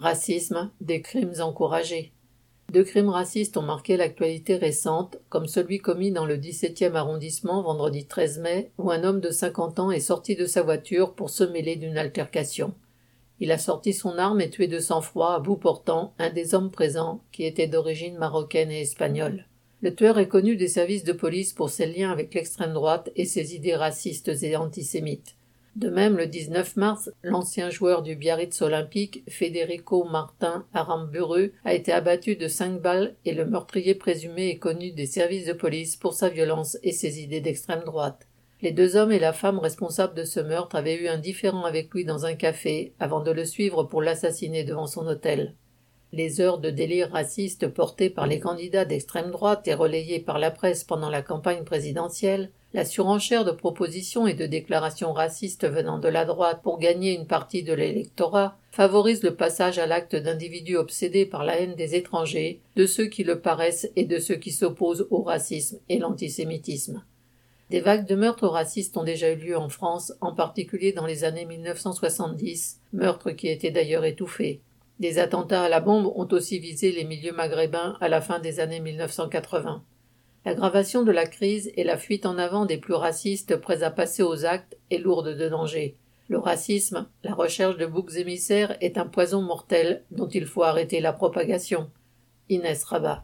Racisme, des crimes encouragés. Deux crimes racistes ont marqué l'actualité récente, comme celui commis dans le 17e arrondissement vendredi 13 mai, où un homme de 50 ans est sorti de sa voiture pour se mêler d'une altercation. Il a sorti son arme et tué de sang-froid, à bout portant, un des hommes présents, qui était d'origine marocaine et espagnole. Le tueur est connu des services de police pour ses liens avec l'extrême droite et ses idées racistes et antisémites. De même, le 19 mars, l'ancien joueur du Biarritz olympique, Federico Martin Aramburu, a été abattu de cinq balles et le meurtrier présumé est connu des services de police pour sa violence et ses idées d'extrême droite. Les deux hommes et la femme responsables de ce meurtre avaient eu un différend avec lui dans un café avant de le suivre pour l'assassiner devant son hôtel. Les heures de délire raciste portées par les candidats d'extrême droite et relayées par la presse pendant la campagne présidentielle la surenchère de propositions et de déclarations racistes venant de la droite pour gagner une partie de l'électorat favorise le passage à l'acte d'individus obsédés par la haine des étrangers, de ceux qui le paraissent et de ceux qui s'opposent au racisme et l'antisémitisme. Des vagues de meurtres racistes ont déjà eu lieu en France, en particulier dans les années 1970, meurtres qui étaient d'ailleurs étouffés. Des attentats à la bombe ont aussi visé les milieux maghrébins à la fin des années 1980. L'aggravation de la crise et la fuite en avant des plus racistes prêts à passer aux actes est lourde de danger. Le racisme, la recherche de boucs émissaires est un poison mortel dont il faut arrêter la propagation. Inès Rabat.